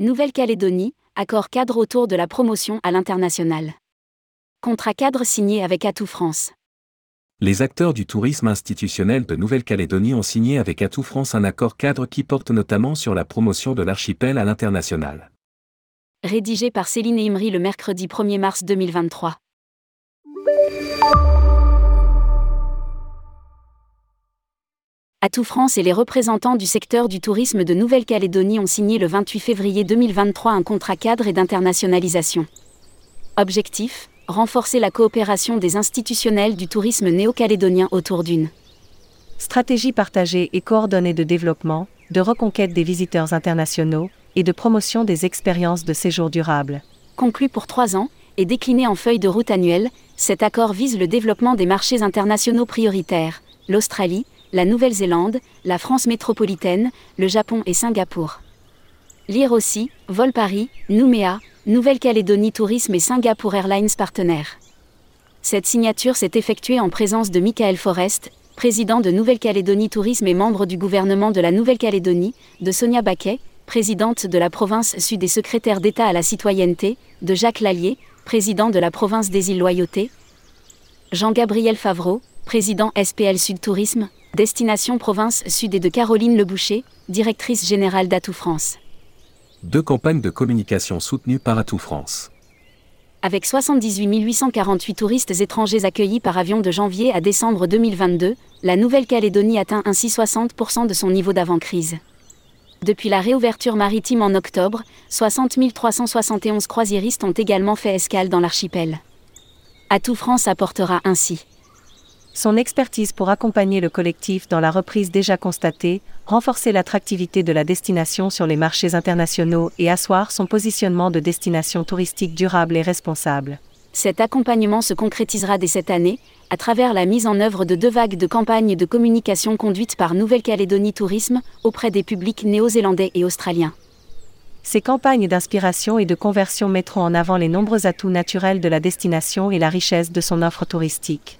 Nouvelle-Calédonie, accord cadre autour de la promotion à l'international. Contrat cadre signé avec Atout France. Les acteurs du tourisme institutionnel de Nouvelle-Calédonie ont signé avec Atout France un accord cadre qui porte notamment sur la promotion de l'archipel à l'international. Rédigé par Céline Imri le mercredi 1er mars 2023. Atout France et les représentants du secteur du tourisme de Nouvelle-Calédonie ont signé le 28 février 2023 un contrat cadre et d'internationalisation. Objectif renforcer la coopération des institutionnels du tourisme néo-calédonien autour d'une stratégie partagée et coordonnée de développement, de reconquête des visiteurs internationaux et de promotion des expériences de séjour durable. Conclu pour trois ans et décliné en feuille de route annuelle, cet accord vise le développement des marchés internationaux prioritaires, l'Australie, la Nouvelle-Zélande, la France métropolitaine, le Japon et Singapour. Lire aussi, Vol Paris, Nouméa, Nouvelle-Calédonie Tourisme et Singapour Airlines partenaires. Cette signature s'est effectuée en présence de Michael Forrest, président de Nouvelle-Calédonie Tourisme et membre du gouvernement de la Nouvelle-Calédonie, de Sonia Baquet, présidente de la province sud et secrétaire d'État à la citoyenneté, de Jacques Lallier, président de la province des îles Loyauté, Jean-Gabriel Favreau, président SPL Sud Tourisme, Destination Province Sud et de Caroline Leboucher, directrice générale d'Atout France. Deux campagnes de communication soutenues par Atout France. Avec 78 848 touristes étrangers accueillis par avion de janvier à décembre 2022, la Nouvelle-Calédonie atteint ainsi 60% de son niveau d'avant-crise. Depuis la réouverture maritime en octobre, 60 371 croisiéristes ont également fait escale dans l'archipel. Atout France apportera ainsi son expertise pour accompagner le collectif dans la reprise déjà constatée, renforcer l'attractivité de la destination sur les marchés internationaux et asseoir son positionnement de destination touristique durable et responsable. Cet accompagnement se concrétisera dès cette année, à travers la mise en œuvre de deux vagues de campagnes de communication conduites par Nouvelle-Calédonie Tourisme auprès des publics néo-zélandais et australiens. Ces campagnes d'inspiration et de conversion mettront en avant les nombreux atouts naturels de la destination et la richesse de son offre touristique.